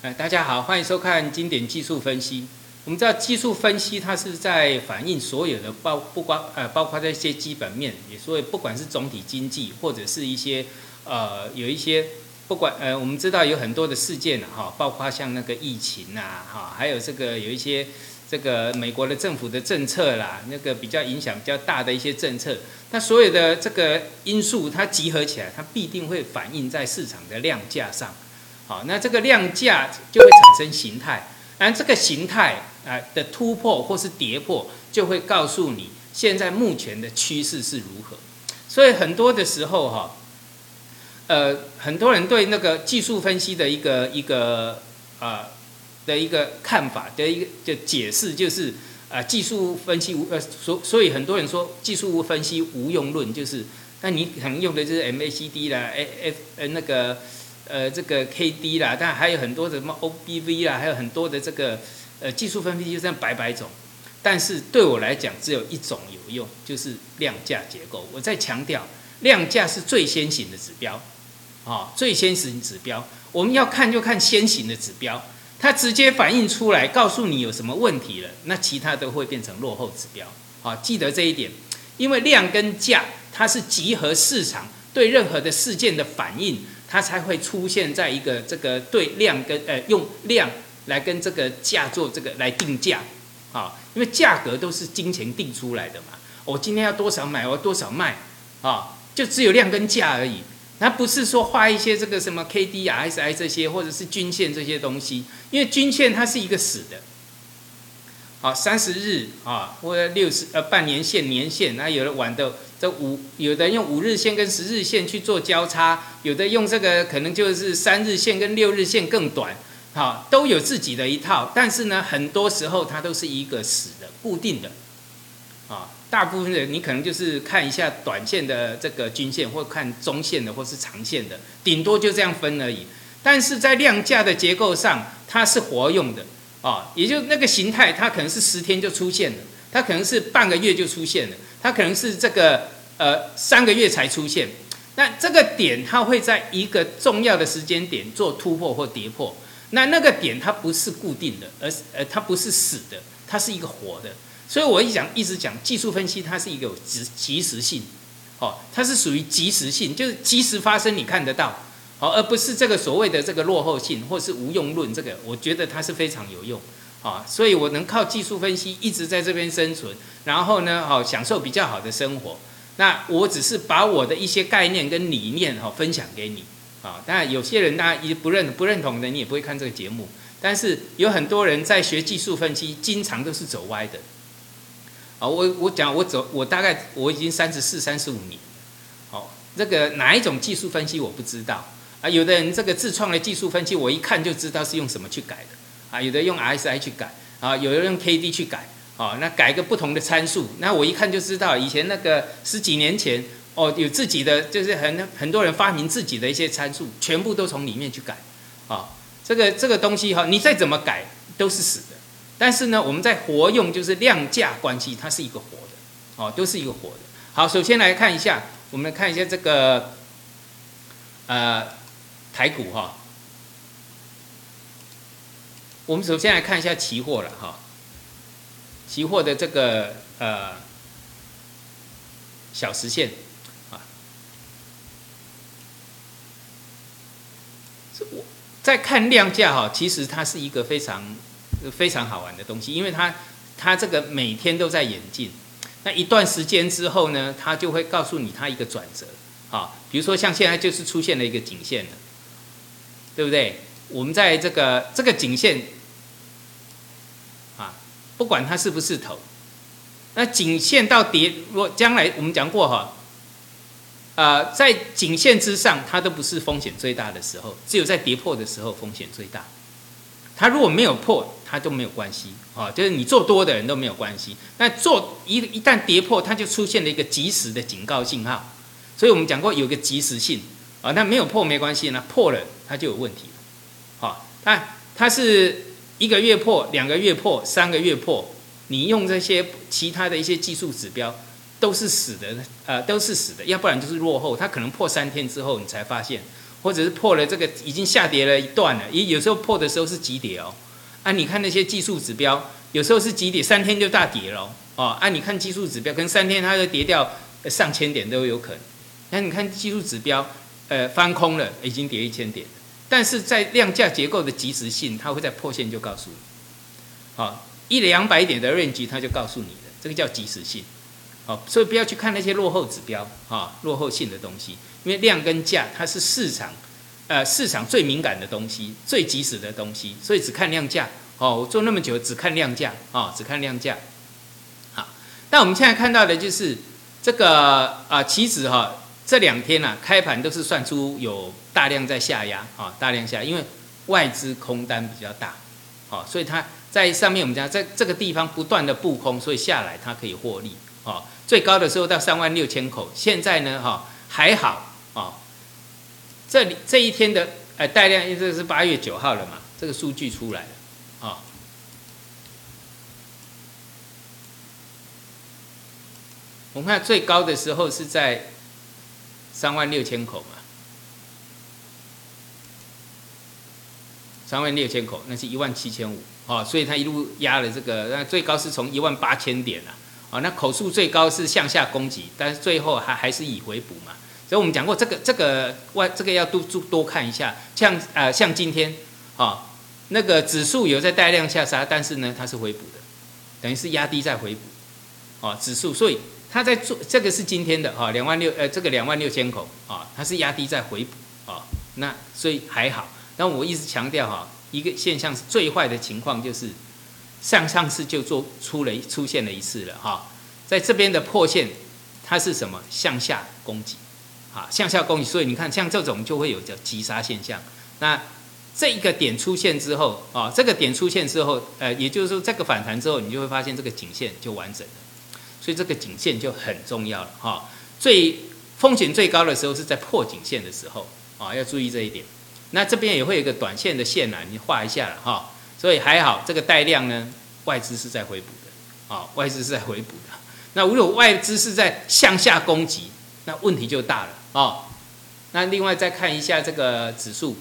哎，大家好，欢迎收看经典技术分析。我们知道技术分析它是在反映所有的包不光呃包括这些基本面，也所以不管是总体经济或者是一些呃有一些不管呃我们知道有很多的事件哈，包括像那个疫情呐哈，还有这个有一些这个美国的政府的政策啦，那个比较影响比较大的一些政策，那所有的这个因素它集合起来，它必定会反映在市场的量价上。好，那这个量价就会产生形态，而这个形态啊的突破或是跌破，就会告诉你现在目前的趋势是如何。所以很多的时候哈，呃，很多人对那个技术分析的一个一个啊的一个看法的一个就解释，就是啊技术分析无呃所所以很多人说技术分析无用论，就是那你可能用的就是 MACD 啦，A F 呃那个。呃，这个 K D 啦，但还有很多的什么 O B V 啦，还有很多的这个呃技术分析，就这样百百种。但是对我来讲，只有一种有用，就是量价结构。我在强调，量价是最先行的指标，啊，最先行指标。我们要看就看先行的指标，它直接反映出来，告诉你有什么问题了，那其他都会变成落后指标。好，记得这一点，因为量跟价，它是集合市场对任何的事件的反应。它才会出现在一个这个对量跟呃用量来跟这个价做这个来定价，啊，因为价格都是金钱定出来的嘛。我今天要多少买，我多少卖，啊，就只有量跟价而已。它不是说画一些这个什么 K D S I 这些，或者是均线这些东西，因为均线它是一个死的。好，三十日啊，或者六十呃半年线、年线，那有的玩的。这五有的用五日线跟十日线去做交叉，有的用这个可能就是三日线跟六日线更短，好，都有自己的一套。但是呢，很多时候它都是一个死的、固定的，啊，大部分人你可能就是看一下短线的这个均线，或看中线的或是长线的，顶多就这样分而已。但是在量价的结构上，它是活用的，啊，也就那个形态，它可能是十天就出现了，它可能是半个月就出现了。它可能是这个呃三个月才出现，那这个点它会在一个重要的时间点做突破或跌破，那那个点它不是固定的，而是呃它不是死的，它是一个活的。所以我一讲一直讲技术分析，它是一个即即时性，哦，它是属于即时性，就是即时发生你看得到，哦，而不是这个所谓的这个落后性或是无用论，这个我觉得它是非常有用。啊，所以我能靠技术分析一直在这边生存，然后呢，哦，享受比较好的生活。那我只是把我的一些概念跟理念哈分享给你，啊，当然有些人大家也不认不认同的，你也不会看这个节目。但是有很多人在学技术分析，经常都是走歪的。啊，我我讲我走，我大概我已经三十四、三十五年，好，这个哪一种技术分析我不知道啊？有的人这个自创的技术分析，我一看就知道是用什么去改的。啊，有的用 RSI 去改，啊，有的用 KD 去改，哦，那改一个不同的参数，那我一看就知道，以前那个十几年前，哦，有自己的，就是很很多人发明自己的一些参数，全部都从里面去改，啊，这个这个东西哈，你再怎么改都是死的，但是呢，我们在活用就是量价关系，它是一个活的，哦，都是一个活的。好，首先来看一下，我们来看一下这个，呃，台股哈。我们首先来看一下期货了哈，期货的这个呃小时线啊，这我在看量价哈，其实它是一个非常非常好玩的东西，因为它它这个每天都在演进，那一段时间之后呢，它就会告诉你它一个转折啊，比如说像现在就是出现了一个颈线了，对不对？我们在这个这个颈线。不管它是不是头，那颈线到跌，若将来我们讲过哈，呃，在颈线之上，它都不是风险最大的时候，只有在跌破的时候风险最大。它如果没有破，它都没有关系啊，就是你做多的人都没有关系。那做一一旦跌破，它就出现了一个及时的警告信号。所以我们讲过有个及时性啊，那没有破没关系，那破了它就有问题了。好，那它是。一个月破，两个月破，三个月破，你用这些其他的一些技术指标都是死的，呃，都是死的，要不然就是落后。它可能破三天之后你才发现，或者是破了这个已经下跌了一段了，也有时候破的时候是急跌哦。啊，你看那些技术指标，有时候是急跌，三天就大跌了哦。啊，你看技术指标，可能三天它就跌掉上千点都有可能。那你看技术指标，呃，翻空了，已经跌一千点，但是在量价结构的及时性，它会在破线就告诉你。好，一两百点的 range 它就告诉你了，这个叫及时性。好，所以不要去看那些落后指标啊，落后性的东西，因为量跟价它是市场，呃，市场最敏感的东西，最及时的东西，所以只看量价。哦，我做那么久只看量价啊，只看量价。好，那我们现在看到的就是这个啊，期指哈，这两天呢开盘都是算出有大量在下压啊，大量下，因为外资空单比较大，好，所以它。在上面我们讲，在这个地方不断的布空，所以下来它可以获利，哦，最高的时候到三万六千口，现在呢，哈还好，哦，这里这一天的呃带量，因为这是八月九号了嘛，这个数据出来了，哦，我们看最高的时候是在三万六千口嘛。三万六千口，那是一万七千五，哦，所以它一路压了这个，那最高是从一万八千点啊，那口数最高是向下攻击，但是最后还还是以回补嘛，所以我们讲过这个这个外这个要多多多看一下，像呃像今天，啊，那个指数有在带量下杀，但是呢它是回补的，等于是压低再回补，哦，指数，所以它在做这个是今天的啊，两万六呃这个两万六千口啊，它是压低再回补啊，那所以还好。但我一直强调哈，一个现象是最坏的情况就是上上次就做出了出现了一次了哈，在这边的破线它是什么向下攻击，啊向下攻击，所以你看像这种就会有叫急杀现象。那这一个点出现之后啊，这个点出现之后，呃，也就是说这个反弹之后，你就会发现这个颈线就完整了，所以这个颈线就很重要了哈。最风险最高的时候是在破颈线的时候啊，要注意这一点。那这边也会有一个短线的线啊，你画一下了哈，所以还好，这个带量呢，外资是在回补的，啊，外资是在回补的。那如果外资是在向下攻击，那问题就大了啊。那另外再看一下这个指数，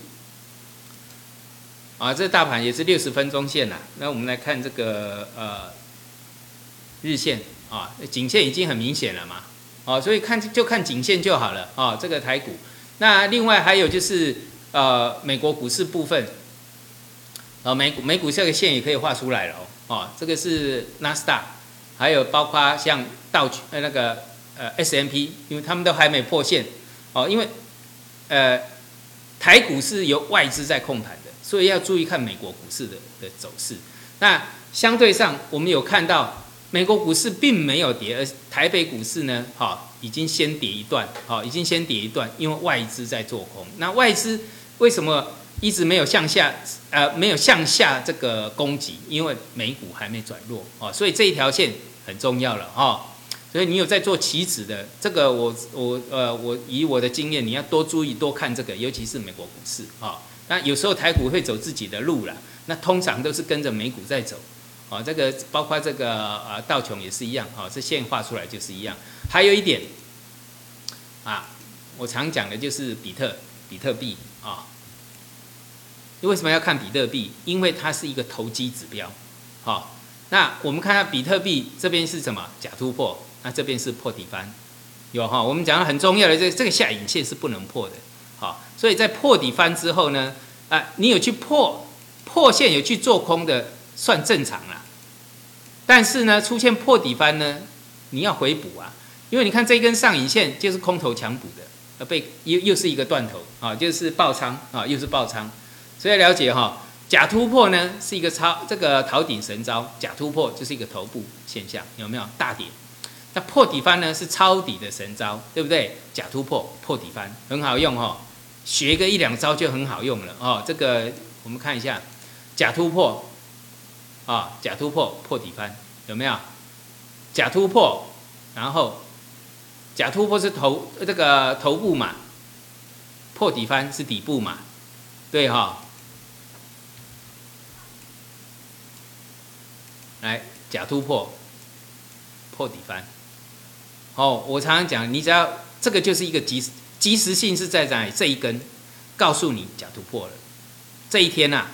啊，这大盘也是六十分钟线呐。那我们来看这个呃日线啊，颈线已经很明显了嘛，哦，所以看就看颈线就好了啊。这个台股，那另外还有就是。呃，美国股市部分，呃，美股美股这个线也可以画出来了哦，哦，这个是纳斯达，还有包括像道呃那个呃 S M P，因为他们都还没破线，哦，因为呃台股是由外资在控盘的，所以要注意看美国股市的的走势。那相对上，我们有看到美国股市并没有跌，而台北股市呢，哈，已经先跌一段，好，已经先跌一段，因为外资在做空，那外资。为什么一直没有向下？呃，没有向下这个攻击，因为美股还没转弱哦，所以这一条线很重要了哦。所以你有在做棋子的这个，我我呃，我以我的经验，你要多注意多看这个，尤其是美国股市啊。那有时候台股会走自己的路了，那通常都是跟着美股在走啊。这个包括这个呃道琼也是一样啊，这线画出来就是一样。还有一点啊，我常讲的就是比特比特币。啊，你为什么要看比特币？因为它是一个投机指标。好，那我们看下比特币这边是什么？假突破，那这边是破底翻，有哈。我们讲的很重要的，这这个下影线是不能破的。好，所以在破底翻之后呢，啊，你有去破破线有去做空的，算正常啦。但是呢，出现破底翻呢，你要回补啊，因为你看这根上影线就是空头强补的。呃，被又又是一个断头啊，就是爆仓啊，又是爆仓，所以了解哈，假突破呢是一个超这个逃顶神招，假突破就是一个头部现象，有没有大跌？那破底翻呢是抄底的神招，对不对？假突破破底翻很好用哈，学个一两招就很好用了哦。这个我们看一下，假突破啊，假突破破底翻有没有？假突破，然后。假突破是头这个头部嘛，破底翻是底部嘛，对哈。来假突破，破底翻。哦，我常常讲，你只要这个就是一个及时及时性是在哪？这一根，告诉你假突破了。这一天呐，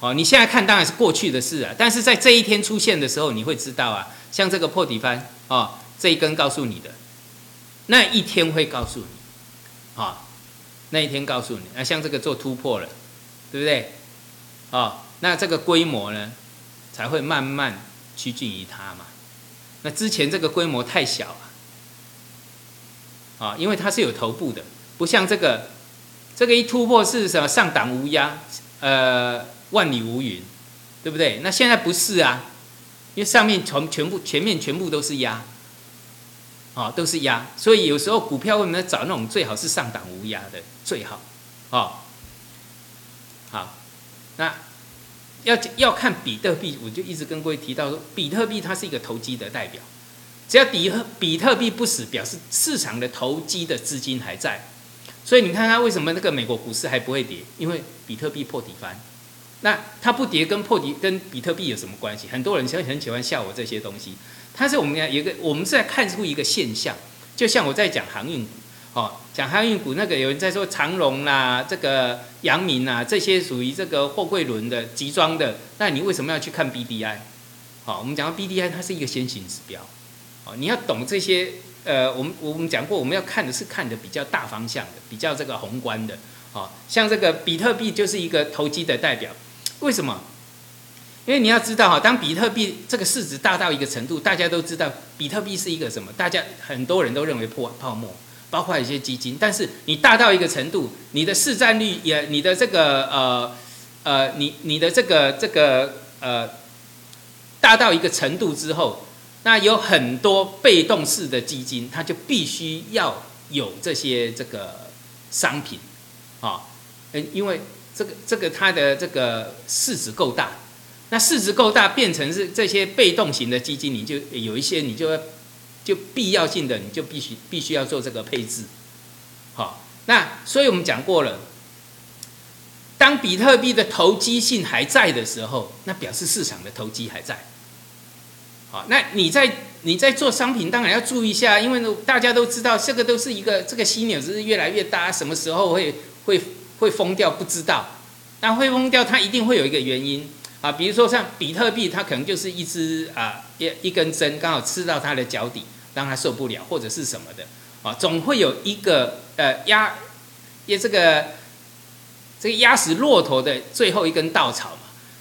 哦，你现在看当然是过去的事啊，但是在这一天出现的时候，你会知道啊，像这个破底翻哦，这一根告诉你的，那一天会告诉你，啊，那一天告诉你，那像这个做突破了，对不对？哦，那这个规模呢，才会慢慢趋近于它嘛。那之前这个规模太小啊，啊，因为它是有头部的，不像这个。这个一突破是什么？上档无压，呃，万里无云，对不对？那现在不是啊，因为上面全全部前面全部都是压，啊，都是压，所以有时候股票为什么要找那种最好是上档无压的最好？哦，好，那要要看比特币，我就一直跟各位提到说，比特币它是一个投机的代表，只要比特比特币不死，表示市场的投机的资金还在。所以你看它为什么那个美国股市还不会跌？因为比特币破底翻。那它不跌跟破底跟比特币有什么关系？很多人其实很喜欢笑我这些东西。它是我们要一个，我们是在看出一个现象。就像我在讲航运股，哦，讲航运股那个有人在说长荣啦，这个阳明啦，这些属于这个货柜轮的集装的。那你为什么要去看 BDI？好，我们讲到 BDI，它是一个先行指标。哦，你要懂这些。呃，我们我们讲过，我们要看的是看的比较大方向的，比较这个宏观的，哦，像这个比特币就是一个投机的代表，为什么？因为你要知道哈，当比特币这个市值大到一个程度，大家都知道比特币是一个什么？大家很多人都认为破泡沫，包括一些基金。但是你大到一个程度，你的市占率也，你的这个呃呃，你你的这个这个呃，大到一个程度之后。那有很多被动式的基金，它就必须要有这些这个商品，啊，嗯，因为这个这个它的这个市值够大，那市值够大，变成是这些被动型的基金，你就有一些你就就必要性的，你就必须必须要做这个配置，好，那所以我们讲过了，当比特币的投机性还在的时候，那表示市场的投机还在。好，那你在你在做商品，当然要注意一下，因为大家都知道这个都是一个这个犀牛是越来越大，什么时候会会会疯掉不知道。那会疯掉，它一定会有一个原因啊，比如说像比特币，它可能就是一只啊一一根针刚好刺到它的脚底，让它受不了，或者是什么的啊，总会有一个呃压也这个这个压死骆驼的最后一根稻草嘛。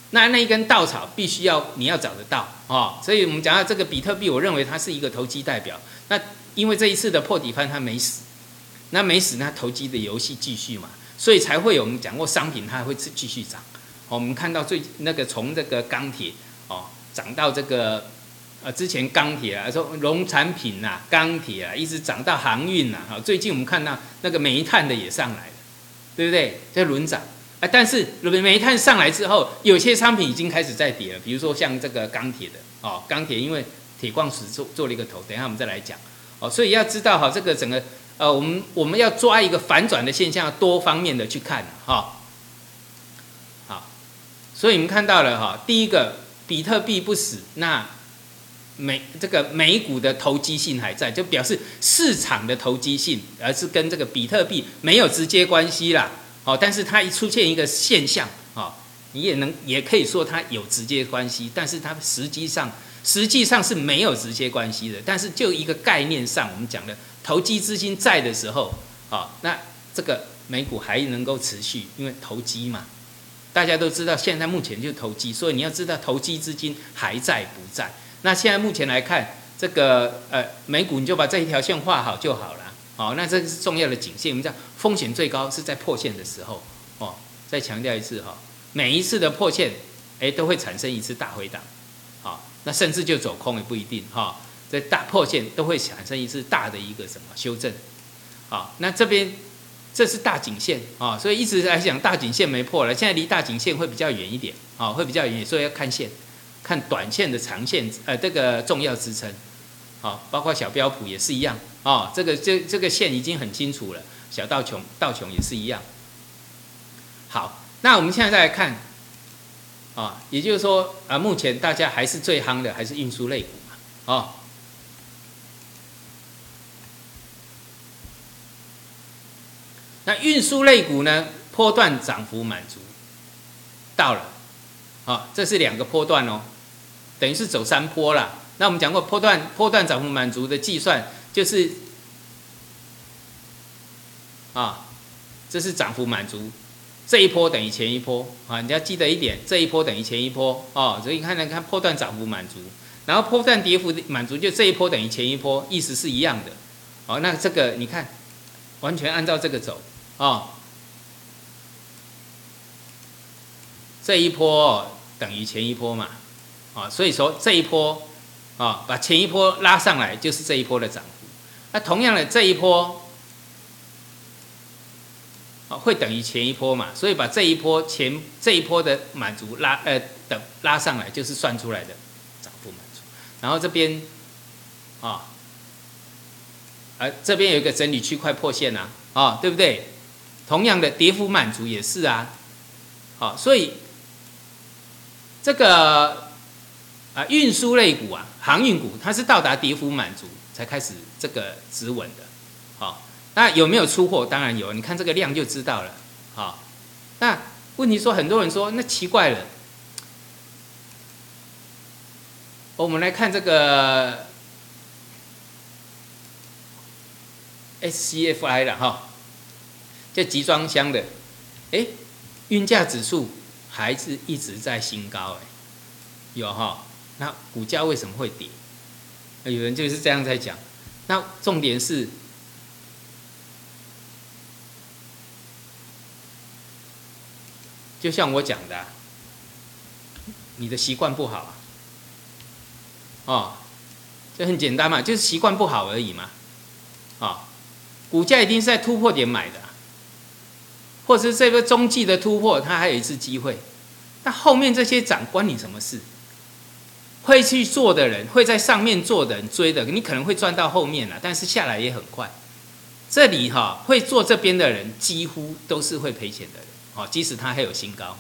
那那一根稻草必须要你要找得到哦，所以我们讲到这个比特币，我认为它是一个投机代表。那因为这一次的破底翻它没死，那没死，那投机的游戏继续嘛，所以才会有我们讲过商品它会继续涨。我们看到最那个从这个钢铁哦涨到这个呃之前钢铁啊说农产品呐钢铁啊一直涨到航运呐，哈最近我们看到那个煤炭的也上来了，对不对？在轮涨。啊，但是煤炭上来之后，有些商品已经开始在跌了，比如说像这个钢铁的哦，钢铁因为铁矿石做做了一个头，等一下我们再来讲哦，所以要知道哈，这个整个呃，我们我们要抓一个反转的现象，多方面的去看哈。所以你们看到了哈，第一个比特币不死，那美这个美股的投机性还在，就表示市场的投机性，而是跟这个比特币没有直接关系啦。哦，但是它一出现一个现象，哦，你也能也可以说它有直接关系，但是它实际上实际上是没有直接关系的。但是就一个概念上，我们讲的投机资金在的时候，哦，那这个美股还能够持续，因为投机嘛，大家都知道现在目前就投机，所以你要知道投机资金还在不在。那现在目前来看，这个呃美股你就把这一条线画好就好了。好，那这是重要的警线。我们讲风险最高是在破线的时候，哦，再强调一次哈，每一次的破线，哎，都会产生一次大回档，好，那甚至就走空也不一定哈。在大破线都会产生一次大的一个什么修正，好，那这边这是大颈线啊，所以一直来讲大颈线没破了，现在离大颈线会比较远一点，啊，会比较远，所以要看线，看短线的长线，呃，这个重要支撑。啊，包括小标普也是一样啊。这个这这个线已经很清楚了。小道琼道琼也是一样。好，那我们现在再来看，啊，也就是说啊，目前大家还是最夯的还是运输类股嘛，啊。那运输类股呢，波段涨幅满足到了，好，这是两个波段哦，等于是走山坡了。那我们讲过，波段波段涨幅满足的计算就是啊，这是涨幅满足，这一波等于前一波啊，你要记得一点，这一波等于前一波哦，所以看来看波段涨幅满足，然后波段跌幅满足，就这一波等于前一波，意思是一样的。哦，那这个你看，完全按照这个走哦，这一波等于前一波嘛，啊，所以说这一波啊，把前一波拉上来就是这一波的涨幅。那同样的这一波啊，会等于前一波嘛，所以把这一波前这一波的满足拉呃等拉上来就是算出来的涨幅满足。然后这边啊。啊这边有一个整理区块破线呐，啊，对不对？同样的跌幅满足也是啊，好，所以这个啊运输类股啊，航运股它是到达跌幅满足才开始这个止稳的，好，那有没有出货？当然有，你看这个量就知道了，好，那问题说很多人说那奇怪了，我们来看这个。SCFI 了哈，这集装箱的，哎，运价指数还是一直在新高哎，有哈，那股价为什么会跌？有人就是这样在讲，那重点是，就像我讲的，你的习惯不好啊，哦，这很简单嘛，就是习惯不好而已嘛，啊。股价一定是在突破点买的，或者是这个中继的突破，它还有一次机会。那后面这些涨关你什么事？会去做的人，会在上面做的人追的，你可能会赚到后面了，但是下来也很快。这里哈会做这边的人，几乎都是会赔钱的人，哦，即使他还有新高，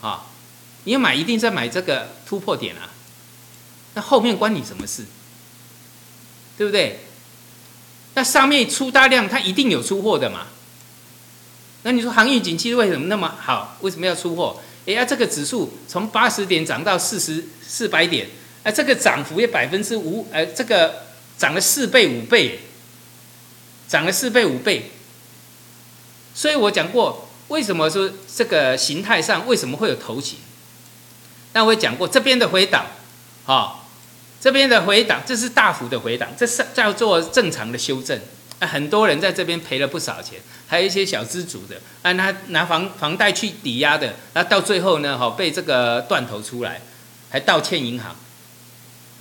啊，你要买一定在买这个突破点啊，那后面关你什么事？对不对？那上面出大量，它一定有出货的嘛？那你说航运景气为什么那么好？为什么要出货？哎呀，这个指数从八十点涨到四十四百点，哎，这个涨幅也百分之五，呃，这个涨了四倍五倍，涨了四倍五倍。所以我讲过，为什么说这个形态上为什么会有头型？那我也讲过，这边的回档，啊。这边的回档，这是大幅的回档，这是叫做正常的修正。啊，很多人在这边赔了不少钱，还有一些小资主的，啊，他拿房房贷去抵押的，那到最后呢，哈，被这个断头出来，还道歉银行。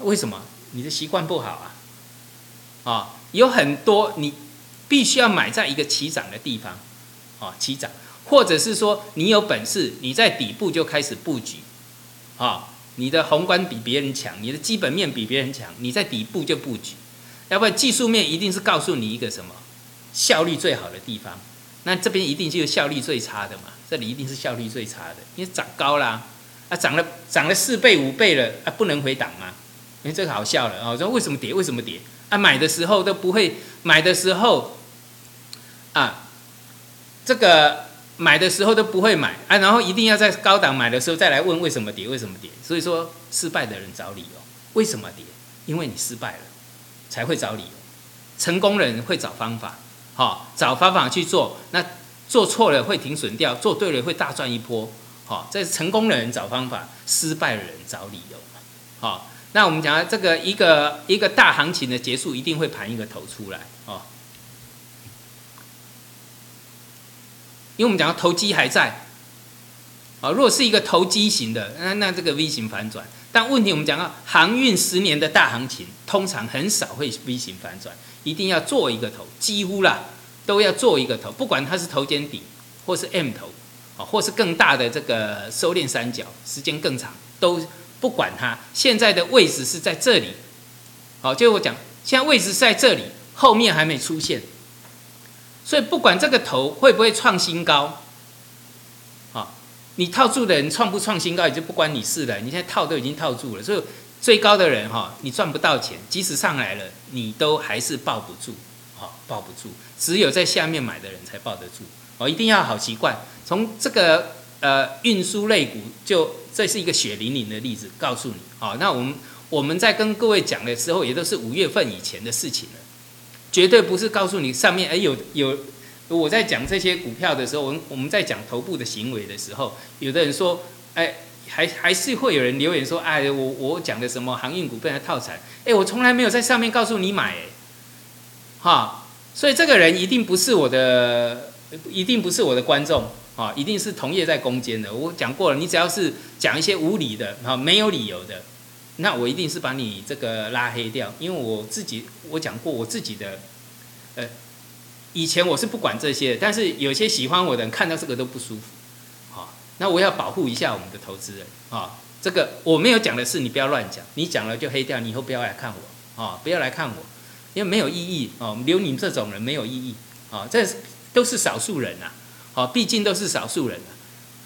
为什么？你的习惯不好啊！啊，有很多你必须要买在一个起涨的地方，啊，起涨，或者是说你有本事，你在底部就开始布局，啊。你的宏观比别人强，你的基本面比别人强，你在底部就布局，要不然技术面一定是告诉你一个什么效率最好的地方，那这边一定就是效率最差的嘛，这里一定是效率最差的，因为涨高啦，啊涨了涨了四倍五倍了啊不能回档嘛？因为这个好笑了啊，说为什么跌为什么跌啊买的时候都不会买的时候啊这个。买的时候都不会买啊，然后一定要在高档买的时候再来问为什么跌，为什么跌？所以说失败的人找理由，为什么跌？因为你失败了，才会找理由。成功人会找方法，好，找方法去做。那做错了会停损掉，做对了会大赚一波。好，这是成功的人找方法，失败的人找理由。好，那我们讲这个一个一个大行情的结束，一定会盘一个头出来。哦。因为我们讲到投机还在，啊，如果是一个投机型的，那那这个 V 型反转。但问题我们讲到航运十年的大行情，通常很少会 V 型反转，一定要做一个头，几乎啦都要做一个头，不管它是头肩底或是 M 头，啊，或是更大的这个收敛三角，时间更长，都不管它。现在的位置是在这里，好，就我讲，现在位置在这里，后面还没出现。所以不管这个头会不会创新高，你套住的人创不创新高也就不关你事了。你现在套都已经套住了，所以最高的人哈，你赚不到钱，即使上来了，你都还是抱不住，好抱不住，只有在下面买的人才抱得住。哦，一定要好习惯。从这个呃运输类股，就这是一个血淋淋的例子，告诉你。好，那我们我们在跟各位讲的时候，也都是五月份以前的事情了，绝对不是告诉你上面哎有有。我在讲这些股票的时候，我我们在讲头部的行为的时候，有的人说，哎，还还是会有人留言说，哎，我我讲的什么航运股被他套产，哎，我从来没有在上面告诉你买，哈，所以这个人一定不是我的，一定不是我的观众，啊，一定是同业在攻坚的。我讲过了，你只要是讲一些无理的，啊，没有理由的，那我一定是把你这个拉黑掉，因为我自己我讲过我自己的，呃。以前我是不管这些，但是有些喜欢我的人看到这个都不舒服，好，那我要保护一下我们的投资人。啊。这个我没有讲的是你不要乱讲，你讲了就黑掉，你以后不要来看我。啊，不要来看我，因为没有意义。哦，留你这种人没有意义。啊，这都是少数人呐，好，毕竟都是少数人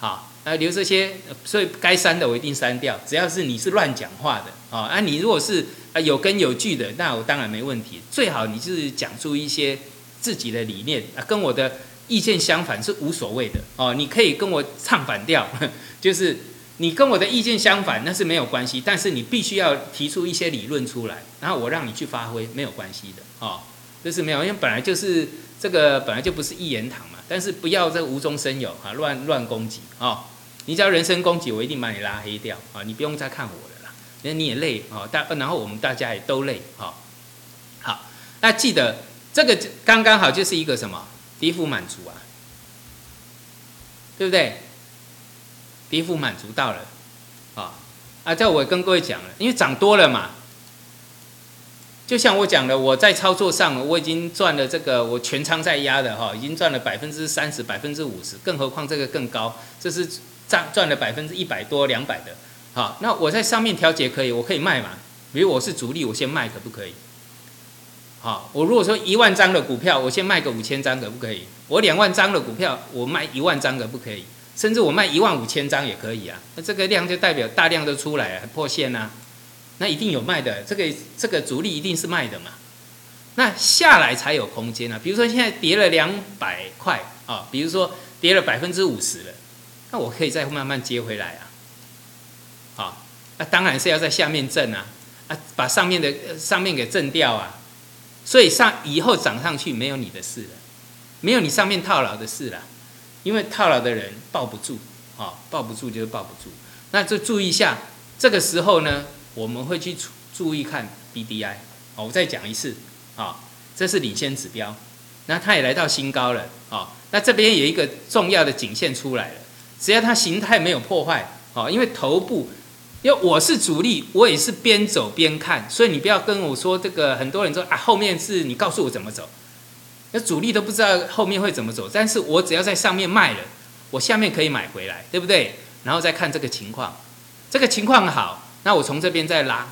啊，好，那留这些，所以该删的我一定删掉，只要是你是乱讲话的。啊，啊，你如果是啊有根有据的，那我当然没问题，最好你是讲出一些。自己的理念啊，跟我的意见相反是无所谓的哦。你可以跟我唱反调，就是你跟我的意见相反，那是没有关系。但是你必须要提出一些理论出来，然后我让你去发挥，没有关系的哦。这是没有，因为本来就是这个本来就不是一言堂嘛。但是不要这无中生有啊，乱乱攻击啊！你只要人身攻击，我一定把你拉黑掉啊！你不用再看我的啦，那你也累啊。大然后我们大家也都累啊。好，那记得。这个刚刚好就是一个什么低幅满足啊，对不对？低幅满足到了，啊啊！这我跟各位讲了，因为涨多了嘛，就像我讲的，我在操作上我已经赚了这个，我全仓在压的哈，已经赚了百分之三十、百分之五十，更何况这个更高，这是赚赚了百分之一百多、两百的，好，那我在上面调节可以，我可以卖嘛？比如我是主力，我先卖可不可以？好，我如果说一万张的股票，我先卖个五千张可不可以？我两万张的股票，我卖一万张可不可以？甚至我卖一万五千张也可以啊。那这个量就代表大量都出来了，破线呐，那一定有卖的。这个这个主力一定是卖的嘛。那下来才有空间啊。比如说现在跌了两百块啊，比如说跌了百分之五十了，那我可以再慢慢接回来啊。好，那当然是要在下面挣啊，啊，把上面的上面给挣掉啊。所以上以后涨上去没有你的事了，没有你上面套牢的事了，因为套牢的人抱不住，啊，抱不住就是抱不住。那就注意一下，这个时候呢，我们会去注意看 B D I，我再讲一次，啊，这是领先指标，那它也来到新高了，啊，那这边有一个重要的颈线出来了，只要它形态没有破坏，啊，因为头部。因为我是主力，我也是边走边看，所以你不要跟我说这个。很多人说啊，后面是你告诉我怎么走，那主力都不知道后面会怎么走。但是我只要在上面卖了，我下面可以买回来，对不对？然后再看这个情况，这个情况好，那我从这边再拉，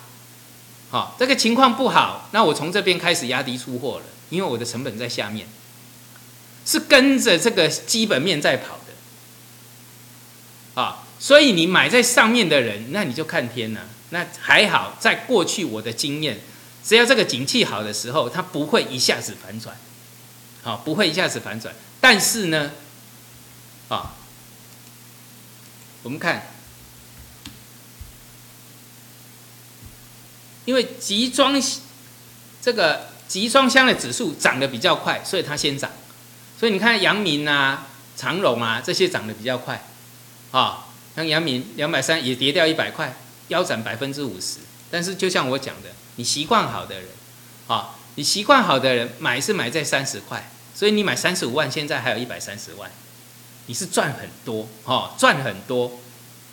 好，这个情况不好，那我从这边开始压低出货了，因为我的成本在下面，是跟着这个基本面在跑，所以你买在上面的人，那你就看天了。那还好，在过去我的经验，只要这个景气好的时候，它不会一下子反转，好，不会一下子反转。但是呢，啊，我们看，因为集装箱这个集装箱的指数涨得比较快，所以它先涨。所以你看阳明啊、长荣啊这些涨得比较快，啊。像阳明两百三也跌掉一百块，腰斩百分之五十。但是就像我讲的，你习惯好的人，啊，你习惯好的人买是买在三十块，所以你买三十五万，现在还有一百三十万，你是赚很多，哈，赚很多，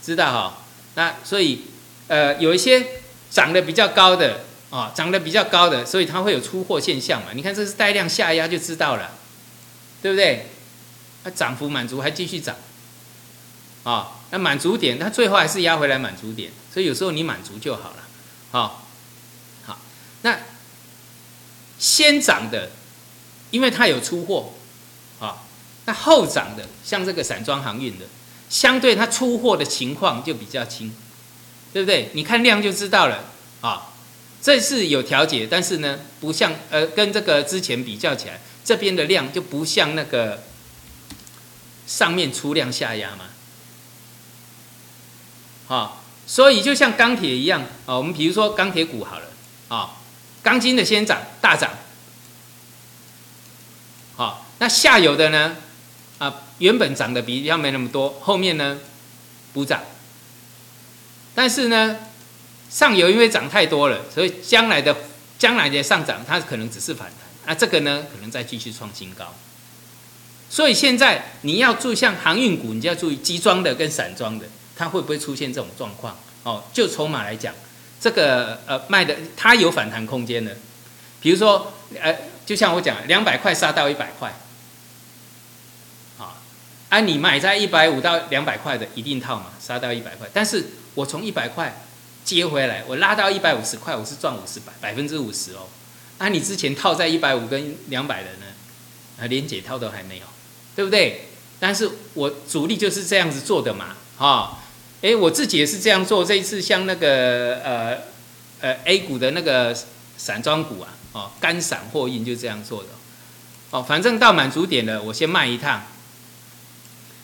知道哈？那所以，呃，有一些涨得比较高的，啊，涨得比较高的，所以它会有出货现象嘛？你看这是带量下压就知道了，对不对？它涨幅满足还继续涨，啊。那满足点，它最后还是压回来满足点，所以有时候你满足就好了，好，好，那先涨的，因为它有出货，啊，那后涨的，像这个散装航运的，相对它出货的情况就比较轻，对不对？你看量就知道了，啊，这是有调节，但是呢，不像呃跟这个之前比较起来，这边的量就不像那个上面出量下压嘛，啊，所以就像钢铁一样啊，我们比如说钢铁股好了啊，钢筋的先涨大涨，好，那下游的呢啊，原本涨的比较没那么多，后面呢补涨，但是呢。上游因为涨太多了，所以将来的将来的上涨它可能只是反弹，那这个呢可能再继续创新高。所以现在你要注像航运股，你就要注意集装的跟散装的，它会不会出现这种状况？哦，就筹码来讲，这个呃卖的它有反弹空间的，比如说呃，就像我讲，两百块杀到一百块，啊，啊你买在一百五到两百块的一定套嘛，杀到一百块，但是我从一百块。接回来，我拉到一百五十块，我是赚五十百百分之五十哦。啊，你之前套在一百五跟两百的呢，啊，连解套都还没有，对不对？但是我主力就是这样子做的嘛，哈，哎，我自己也是这样做。这一次像那个呃呃 A 股的那个散装股啊，哦，干散货运就这样做的，哦，反正到满足点了，我先卖一趟，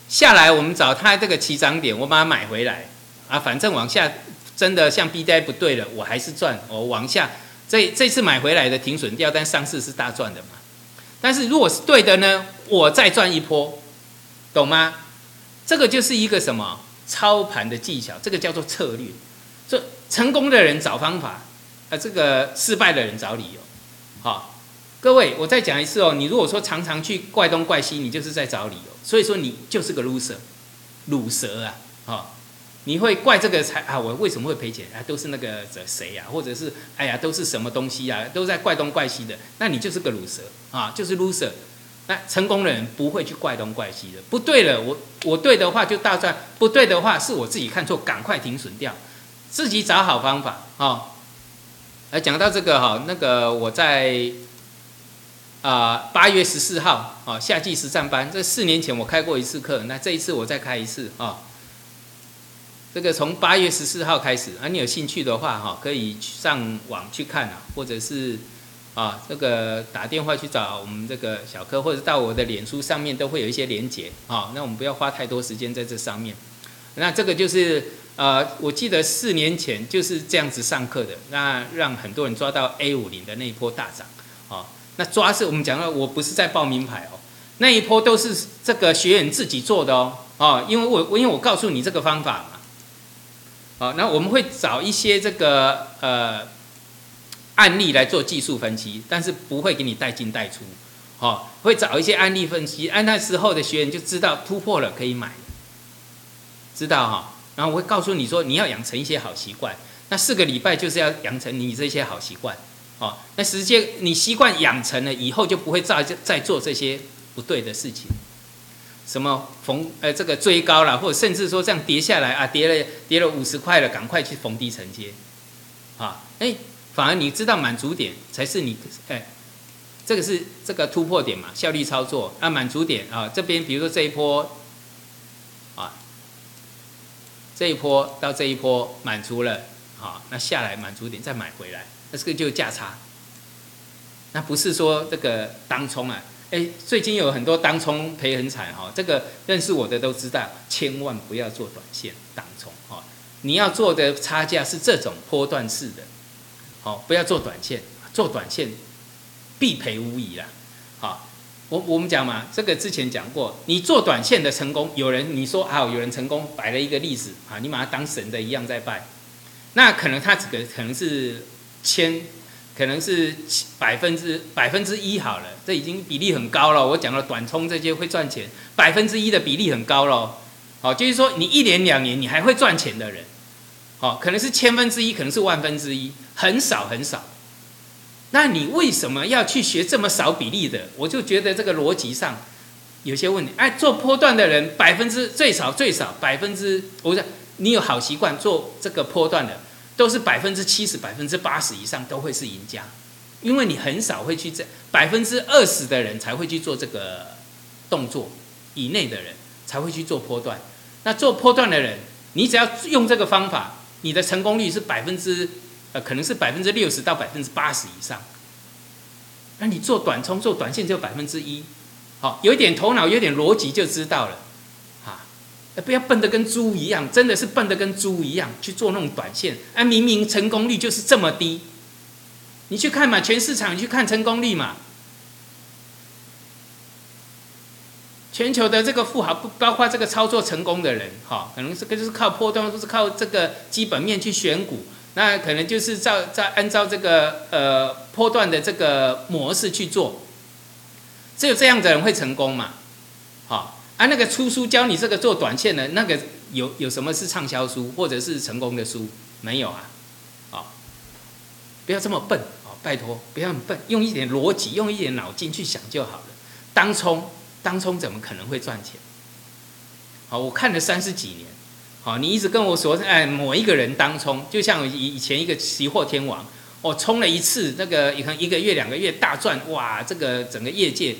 下来我们找它这个起涨点，我把它买回来，啊，反正往下。真的像 B 呆不对了，我还是赚。我往下这这次买回来的停损掉，但上市是大赚的嘛。但是如果是对的呢，我再赚一波，懂吗？这个就是一个什么操盘的技巧，这个叫做策略。这成功的人找方法，啊，这个失败的人找理由。好，各位，我再讲一次哦。你如果说常常去怪东怪西，你就是在找理由。所以说你就是个 loser，卤蛇啊，好。你会怪这个财啊？我为什么会赔钱啊？都是那个谁呀？或者是哎呀，都是什么东西呀？都在怪东怪西的。那你就是个卤蛇啊，就是 loser。那成功的人不会去怪东怪西的。不对了，我我对的话就大赚，不对的话是我自己看错，赶快停损掉，自己找好方法啊。来讲到这个哈，那个我在啊八月十四号啊夏季实战班，这四年前我开过一次课，那这一次我再开一次啊。这个从八月十四号开始，啊，你有兴趣的话，哈，可以上网去看啊，或者是啊，这个打电话去找我们这个小柯，或者到我的脸书上面都会有一些连结啊。那我们不要花太多时间在这上面。那这个就是呃，我记得四年前就是这样子上课的，那让很多人抓到 A 五零的那一波大涨啊。那抓是我们讲到，我不是在报名牌哦，那一波都是这个学员自己做的哦，哦，因为我因为我告诉你这个方法嘛。好，那我们会找一些这个呃案例来做技术分析，但是不会给你带进带出。哦，会找一些案例分析，按那时候的学员就知道突破了可以买，知道哈。然后我会告诉你说，你要养成一些好习惯，那四个礼拜就是要养成你这些好习惯。哦，那时间你习惯养成了以后，就不会再再做这些不对的事情。什么逢呃这个追高了，或者甚至说这样跌下来啊，跌了跌了五十块了，赶快去逢低承接，啊，哎，反而你知道满足点才是你哎，这个是这个突破点嘛，效率操作啊，满足点啊，这边比如说这一波，啊，这一波到这一波满足了，好，那下来满足点再买回来，那这个就价差，那不是说这个当冲啊。哎，最近有很多当冲赔很惨哈，这个认识我的都知道，千万不要做短线当冲哈。你要做的差价是这种波段式的，哦，不要做短线，做短线必赔无疑啦。好，我我们讲嘛，这个之前讲过，你做短线的成功，有人你说啊，有人成功摆了一个例子啊，你把它当神的一样在拜，那可能他这个可能是千。可能是百分之百分之一好了，这已经比例很高了。我讲了短冲这些会赚钱，百分之一的比例很高了。好，就是说你一年两年你还会赚钱的人，好，可能是千分之一，可能是万分之一，很少很少。那你为什么要去学这么少比例的？我就觉得这个逻辑上有些问题。哎，做波段的人百分之最少最少百分之，我讲你有好习惯做这个波段的。都是百分之七十、百分之八十以上都会是赢家，因为你很少会去这百分之二十的人才会去做这个动作以内的人才会去做波段。那做波段的人，你只要用这个方法，你的成功率是百分之呃，可能是百分之六十到百分之八十以上。那你做短冲、做短线只有百分之一，好，有一点头脑、有点逻辑就知道了，啊，不要笨得跟猪一样，真的是笨得跟猪一样去做那种短线，啊，明明成功率就是这么低，你去看嘛，全市场你去看成功率嘛。全球的这个富豪不包括这个操作成功的人，哈，可能这个就是靠波段，都是靠这个基本面去选股，那可能就是照在按照这个呃波段的这个模式去做，只有这样的人会成功嘛，好，啊那个出书教你这个做短线的那个有有什么是畅销书或者是成功的书没有啊？好，不要这么笨，哦，拜托不要很笨，用一点逻辑，用一点脑筋去想就好了，当冲。当冲怎么可能会赚钱？好，我看了三十几年，好，你一直跟我说，哎，某一个人当冲，就像以以前一个期货天王，哦，冲了一次，那个可能一个月两个月大赚，哇，这个整个业界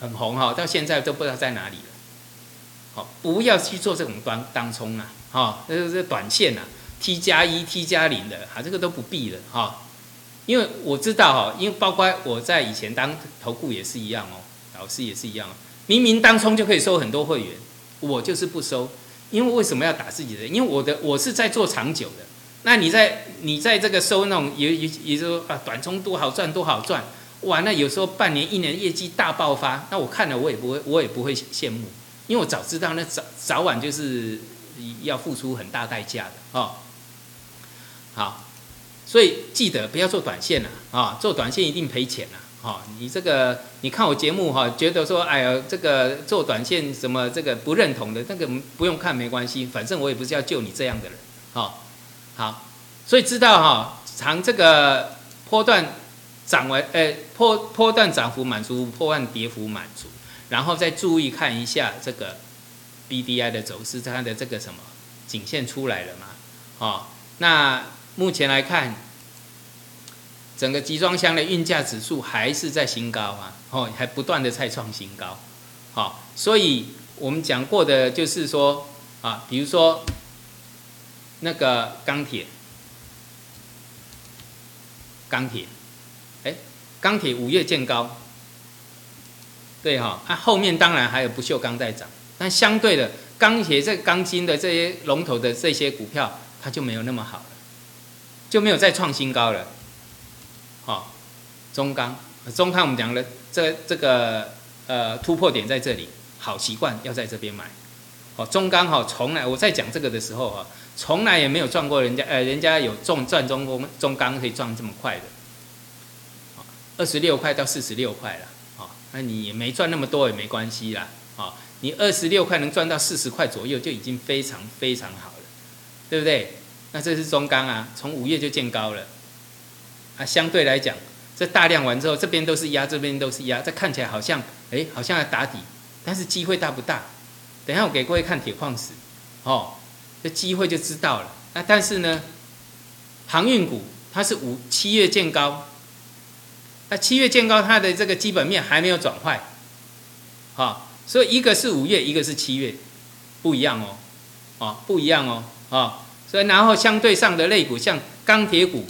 很红哈，到现在都不知道在哪里了。好，不要去做这种当当冲啊，哈，这这短线啊，T 加一 T 加零的，哈，这个都不必了哈，因为我知道哈，因为包括我在以前当投顾也是一样哦。老师也是一样，明明当冲就可以收很多会员，我就是不收，因为为什么要打自己的？因为我的我是在做长久的，那你在你在这个收那种也也也就说啊短冲多好赚多好赚，哇，那有时候半年一年业绩大爆发，那我看了我也不会我也不会羡慕，因为我早知道那早早晚就是要付出很大代价的哦。好，所以记得不要做短线了啊，做短线一定赔钱了。哦，你这个你看我节目哈，觉得说哎呀，这个做短线什么这个不认同的，那个不用看没关系，反正我也不是要救你这样的人，好，好，所以知道哈，长这个波段涨完，呃，波波段涨幅满足，波段跌幅满足，然后再注意看一下这个 B D I 的走势，它的这个什么颈线出来了嘛？哦，那目前来看。整个集装箱的运价指数还是在新高啊，哦，还不断的在创新高，好，所以我们讲过的就是说啊，比如说那个钢铁，钢铁，哎，钢铁五月见高，对哈，它后面当然还有不锈钢在涨，但相对的钢铁这钢筋的这些龙头的这些股票，它就没有那么好了，就没有再创新高了。中钢，中钢我们讲了，这这个呃突破点在这里，好习惯要在这边买。哦，中钢哈，从来我在讲这个的时候哈，从来也没有赚过人家，呃，人家有中赚中工中钢可以赚这么快的，二十六块到四十六块了，哦，那你也没赚那么多也没关系啦，哦，你二十六块能赚到四十块左右就已经非常非常好了，对不对？那这是中钢啊，从五月就见高了。啊，相对来讲，这大量完之后，这边都是压，这边都是压，这看起来好像，哎，好像要打底，但是机会大不大？等下我给各位看铁矿石，哦，这机会就知道了。那但是呢，航运股它是五七月见高，那七月见高，它的这个基本面还没有转坏，好，所以一个是五月，一个是七月，不一样哦，哦，不一样哦，啊，所以然后相对上的类股，像钢铁股。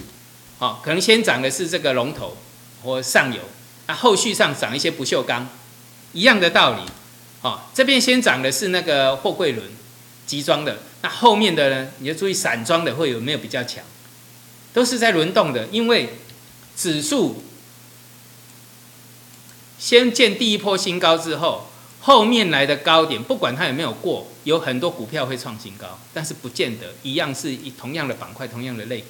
好，可能先涨的是这个龙头或上游，那后续上涨一些不锈钢，一样的道理。好，这边先涨的是那个货柜轮集装的，那后面的呢，你就注意散装的会有没有比较强，都是在轮动的，因为指数先见第一波新高之后，后面来的高点，不管它有没有过，有很多股票会创新高，但是不见得一样是一同样的板块，同样的类股。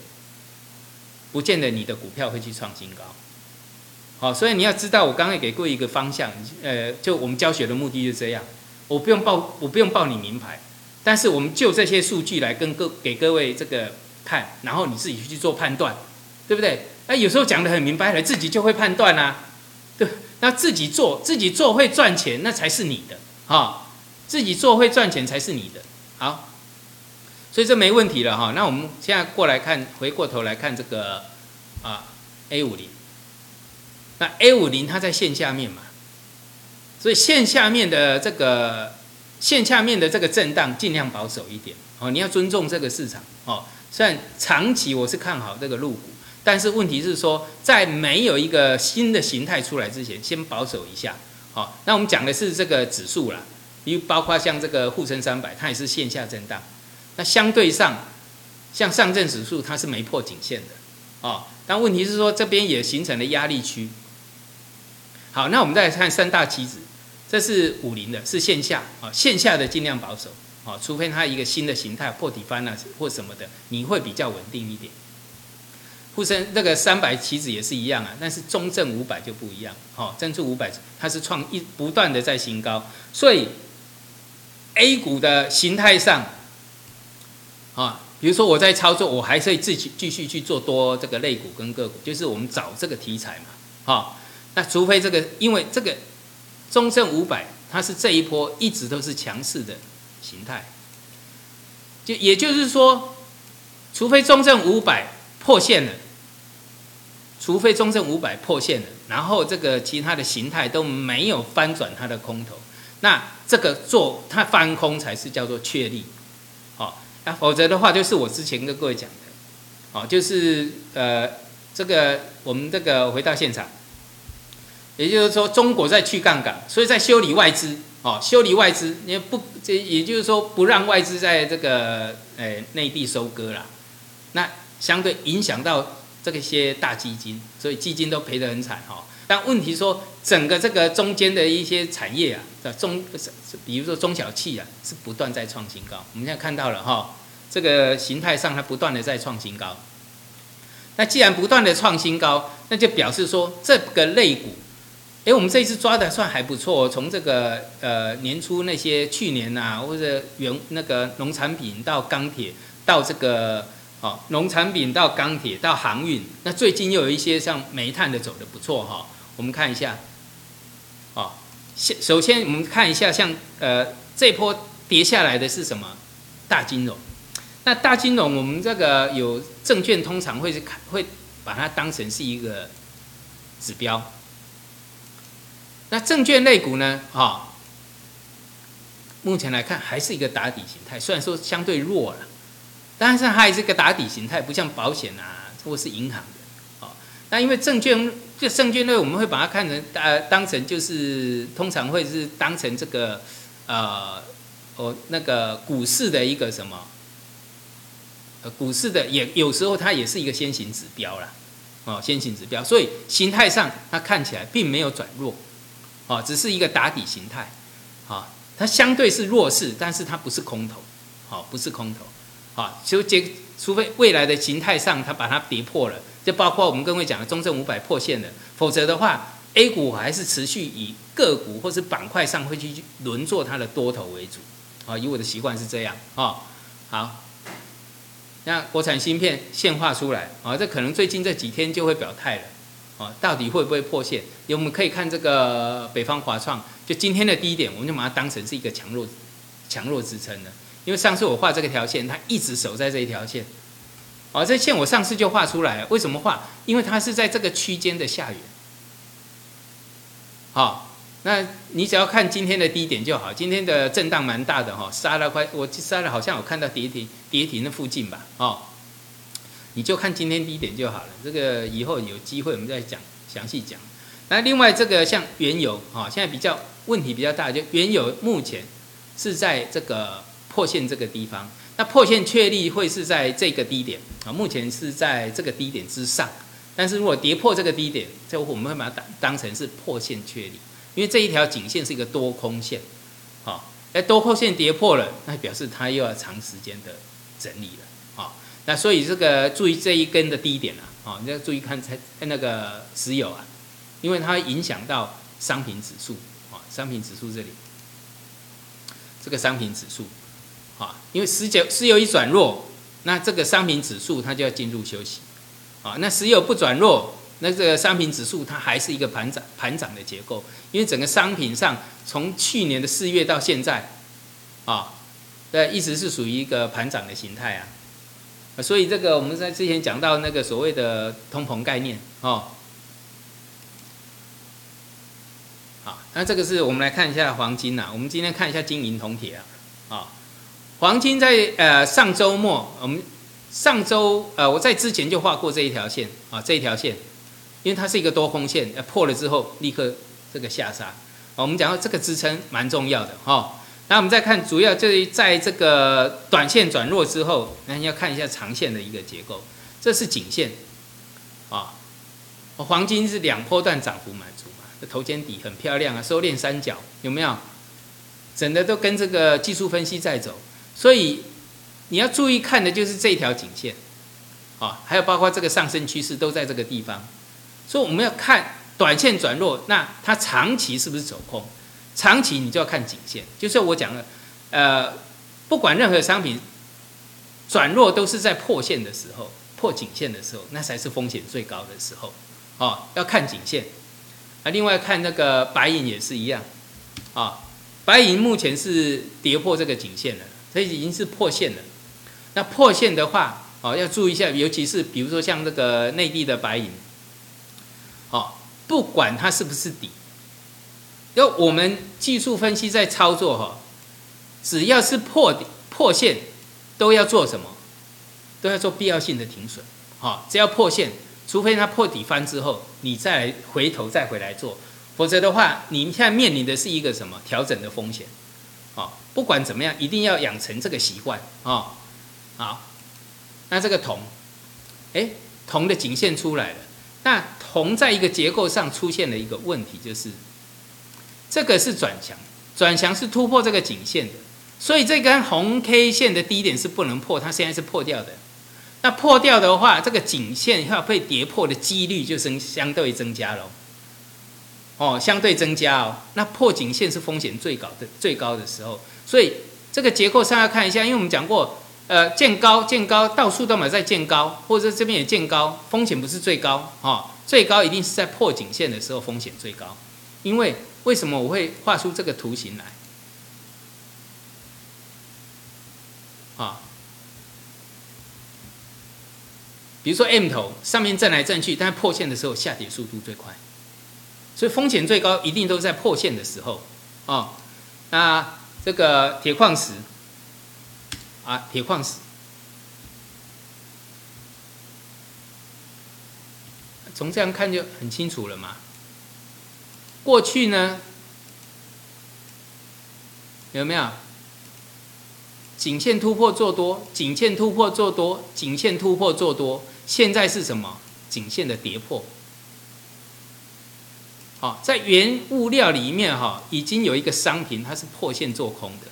不见得你的股票会去创新高，好，所以你要知道，我刚才给过一个方向，呃，就我们教学的目的就这样，我不用报，我不用报你名牌，但是我们就这些数据来跟各给各位这个看，然后你自己去做判断，对不对？那有时候讲的很明白了，自己就会判断啊，对，那自己做，自己做会赚钱，那才是你的，哈，自己做会赚钱才是你的，好。所以这没问题了哈，那我们现在过来看，回过头来看这个啊 A 五零，那 A 五零它在线下面嘛，所以线下面的这个线下面的这个震荡尽量保守一点。哦，你要尊重这个市场。哦，虽然长期我是看好这个入股，但是问题是说，在没有一个新的形态出来之前，先保守一下。好，那我们讲的是这个指数啦，因为包括像这个沪深三百，它也是线下震荡。那相对上，像上证指数，它是没破颈线的。哦，但问题是说这边也形成了压力区。好，那我们再来看三大期指，这是五零的，是线下啊，线下的尽量保守啊，除非它一个新的形态破底翻了或什么的，你会比较稳定一点。沪深那个三百期指也是一样啊，但是中证五百就不一样，好，珍珠五百它是创一不断的在新高，所以 A 股的形态上啊，比如说我在操作，我还可以自己继续去做多这个类股跟个股，就是我们找这个题材嘛，好。那除非这个，因为这个中证五百它是这一波一直都是强势的形态，就也就是说，除非中证五百破线了，除非中证五百破线了，然后这个其他的形态都没有翻转它的空头，那这个做它翻空才是叫做确立，那否则的话就是我之前跟各位讲的，哦，就是呃这个我们这个回到现场。也就是说，中国在去杠杆，所以在修理外资，哦，修理外资，也不，这也就是说，不让外资在这个，诶，内地收割了，那相对影响到这个些大基金，所以基金都赔得很惨，哈。但问题说，整个这个中间的一些产业啊，的中，比如说中小企啊，是不断在创新高。我们现在看到了，哈，这个形态上它不断的在创新高。那既然不断的创新高，那就表示说这个类股。哎，我们这一次抓的算还不错。从这个呃年初那些去年呐，或者原那个农产品到钢铁，到这个哦农产品到钢铁到航运，那最近又有一些像煤炭的走的不错哈。我们看一下，哦，先首先我们看一下像呃这波跌下来的是什么？大金融。那大金融我们这个有证券通常会是看会把它当成是一个指标。那证券类股呢？哈，目前来看还是一个打底形态，虽然说相对弱了，但是它还是个打底形态，不像保险啊或是银行的，哦。那因为证券这证券类，我们会把它看成呃当成就是通常会是当成这个呃哦那个股市的一个什么呃股市的也有时候它也是一个先行指标啦，哦先行指标，所以形态上它看起来并没有转弱。哦，只是一个打底形态，啊，它相对是弱势，但是它不是空头，好，不是空头，啊，就结，除非未来的形态上它把它跌破了，就包括我们各位讲的中证五百破线了，否则的话，A 股还是持续以个股或是板块上会去轮做它的多头为主，啊，以我的习惯是这样，啊，好，那国产芯片现化出来，啊，这可能最近这几天就会表态了。哦，到底会不会破线？我们可以看这个北方华创，就今天的低点，我们就把它当成是一个强弱强弱支撑的。因为上次我画这个条线，它一直守在这一条线。哦，这线我上次就画出来了。为什么画？因为它是在这个区间的下缘。好，那你只要看今天的低点就好。今天的震荡蛮大的哈，杀了快，我杀了好像有看到跌停跌停的附近吧？哦。你就看今天低点就好了，这个以后有机会我们再讲详细讲。那另外这个像原油啊，现在比较问题比较大，就原油目前是在这个破线这个地方，那破线确立会是在这个低点啊，目前是在这个低点之上，但是如果跌破这个低点，这我们会把它当当成是破线确立，因为这一条颈线是一个多空线，好，哎多空线跌破了，那表示它又要长时间的整理了。啊那所以这个注意这一根的低点啊，哦，你要注意看才那个石油啊，因为它影响到商品指数啊，商品指数这里，这个商品指数啊，因为石油石油一转弱，那这个商品指数它就要进入休息啊。那石油不转弱，那这个商品指数它还是一个盘涨盘涨的结构，因为整个商品上从去年的四月到现在啊，对，一直是属于一个盘涨的形态啊。所以这个我们在之前讲到那个所谓的通膨概念哦，好，那这个是我们来看一下黄金呐。我们今天看一下金银铜铁啊，啊，黄金在呃上周末我们上周呃我在之前就画过这一条线啊，这一条线，因为它是一个多空线，呃破了之后立刻这个下杀。我们讲到这个支撑蛮重要的哈。那我们再看，主要就是在这个短线转弱之后，那你要看一下长线的一个结构。这是颈线啊，黄金是两波段涨幅满足嘛，头肩底很漂亮啊，收敛三角有没有？整的都跟这个技术分析在走，所以你要注意看的就是这条颈线啊，还有包括这个上升趋势都在这个地方，所以我们要看短线转弱，那它长期是不是走空？长期你就要看颈线，就是我讲的，呃，不管任何商品转弱都是在破线的时候，破颈线的时候，那才是风险最高的时候，哦，要看颈线。啊，另外看那个白银也是一样，啊，白银目前是跌破这个颈线了，它已经是破线了。那破线的话，哦，要注意一下，尤其是比如说像这个内地的白银，哦，不管它是不是底。要我们技术分析在操作哈，只要是破底破线，都要做什么？都要做必要性的停损，好，只要破线，除非它破底翻之后，你再回头再回来做，否则的话，你现在面临的是一个什么调整的风险？哦，不管怎么样，一定要养成这个习惯啊。好，那这个铜，哎，铜的颈线出来了，那铜在一个结构上出现了一个问题，就是。这个是转强，转强是突破这个颈线的，所以这根红 K 线的低点是不能破，它现在是破掉的。那破掉的话，这个颈线要被跌破的几率就增相对增加了。哦，相对增加哦。那破颈线是风险最高的最高的时候，所以这个结构上要看一下，因为我们讲过，呃，见高见高，到处都买在见高，或者这边也见高，风险不是最高哦，最高一定是在破颈线的时候风险最高，因为。为什么我会画出这个图形来？啊，比如说 M 头上面震来震去，但是破线的时候下跌速度最快，所以风险最高一定都是在破线的时候啊。那这个铁矿石啊，铁矿石，从这样看就很清楚了嘛。过去呢，有没有颈线突破做多？颈线突破做多，颈线突破做多。现在是什么？颈线的跌破。好，在原物料里面哈，已经有一个商品，它是破线做空的。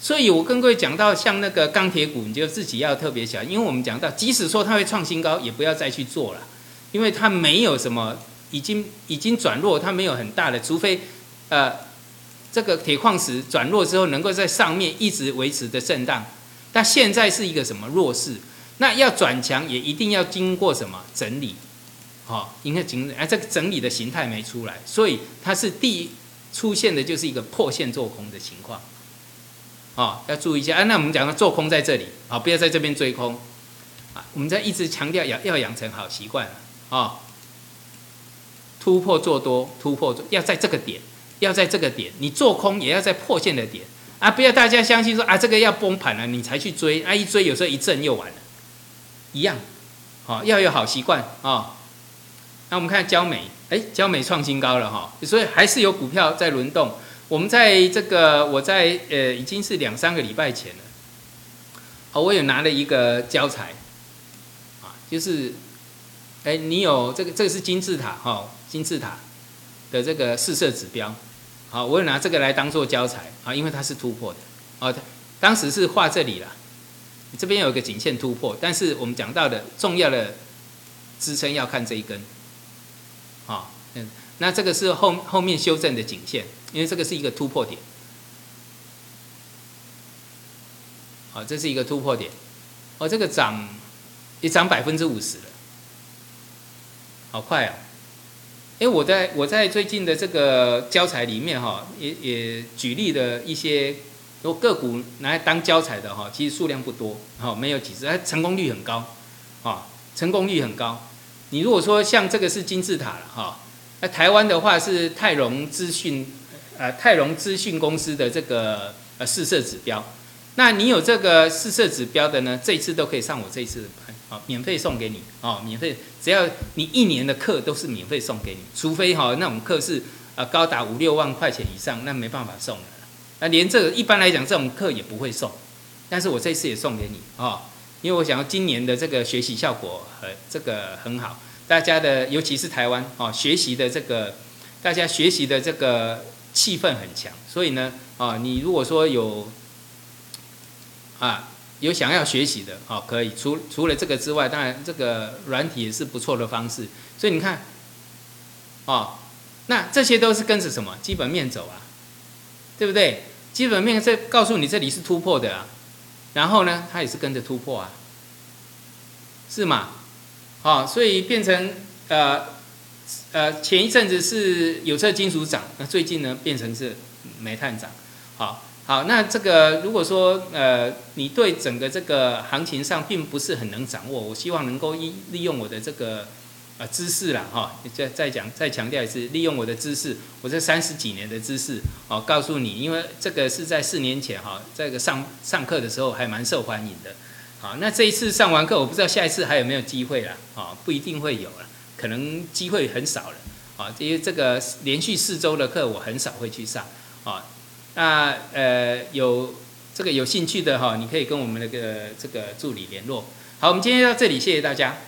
所以我跟各位讲到，像那个钢铁股，你就自己要特别小心，因为我们讲到，即使说它会创新高，也不要再去做了，因为它没有什么。已经已经转弱，它没有很大的，除非，呃，这个铁矿石转弱之后，能够在上面一直维持的震荡。但现在是一个什么弱势？那要转强也一定要经过什么整理？好，应该整哎，这个整理的形态没出来，所以它是第一出现的就是一个破线做空的情况。啊，要注意一下啊。那我们讲的做空在这里，啊，不要在这边追空。啊，我们在一直强调要要养成好习惯啊。突破做多，突破做要在这个点，要在这个点，你做空也要在破线的点啊！不要大家相信说啊，这个要崩盘了，你才去追啊！一追有时候一震又完了，一样，好要有好习惯啊。那我们看焦美，哎，焦美创新高了哈，所以还是有股票在轮动。我们在这个我在呃已经是两三个礼拜前了，哦，我有拿了一个教材啊，就是哎，你有这个这个是金字塔哈。金字塔的这个四色指标，好，我有拿这个来当做教材啊，因为它是突破的，哦，当时是画这里了，这边有一个颈线突破，但是我们讲到的重要的支撑要看这一根，啊，嗯，那这个是后后面修正的颈线，因为这个是一个突破点，好，这是一个突破点，哦，这个涨也涨百分之五十了，好快啊！因为我在我在最近的这个教材里面哈，也也举例的一些有个股拿来当教材的哈，其实数量不多，哈，没有几只，它成功率很高，啊，成功率很高。你如果说像这个是金字塔了哈，那台湾的话是泰荣资讯，呃，泰荣资讯公司的这个呃试射指标，那你有这个试色指标的呢，这一次都可以上我这一次的班，好，免费送给你，哦，免费，只要你一年的课都是免费送给你，除非哈那种课是呃高达五六万块钱以上，那没办法送了。那连这个一般来讲这种课也不会送，但是我这次也送给你哦，因为我想要今年的这个学习效果很这个很好，大家的尤其是台湾哦，学习的这个大家学习的这个气氛很强，所以呢，啊，你如果说有啊，有想要学习的哦，可以。除除了这个之外，当然这个软体也是不错的方式。所以你看，哦，那这些都是跟着什么基本面走啊，对不对？基本面这告诉你这里是突破的啊，然后呢，它也是跟着突破啊，是吗？哦，所以变成呃呃，前一阵子是有色金属涨，那最近呢变成是煤炭涨，好。好，那这个如果说呃，你对整个这个行情上并不是很能掌握，我希望能够利利用我的这个呃知识啦，哈，再再讲再强调一次，利用我的知识，我这三十几年的知识，哦，告诉你，因为这个是在四年前哈，这个上上课的时候还蛮受欢迎的，好，那这一次上完课，我不知道下一次还有没有机会了，啊，不一定会有了，可能机会很少了，啊，因为这个连续四周的课我很少会去上，啊。那呃有这个有兴趣的哈，你可以跟我们那个这个助理联络。好，我们今天到这里，谢谢大家。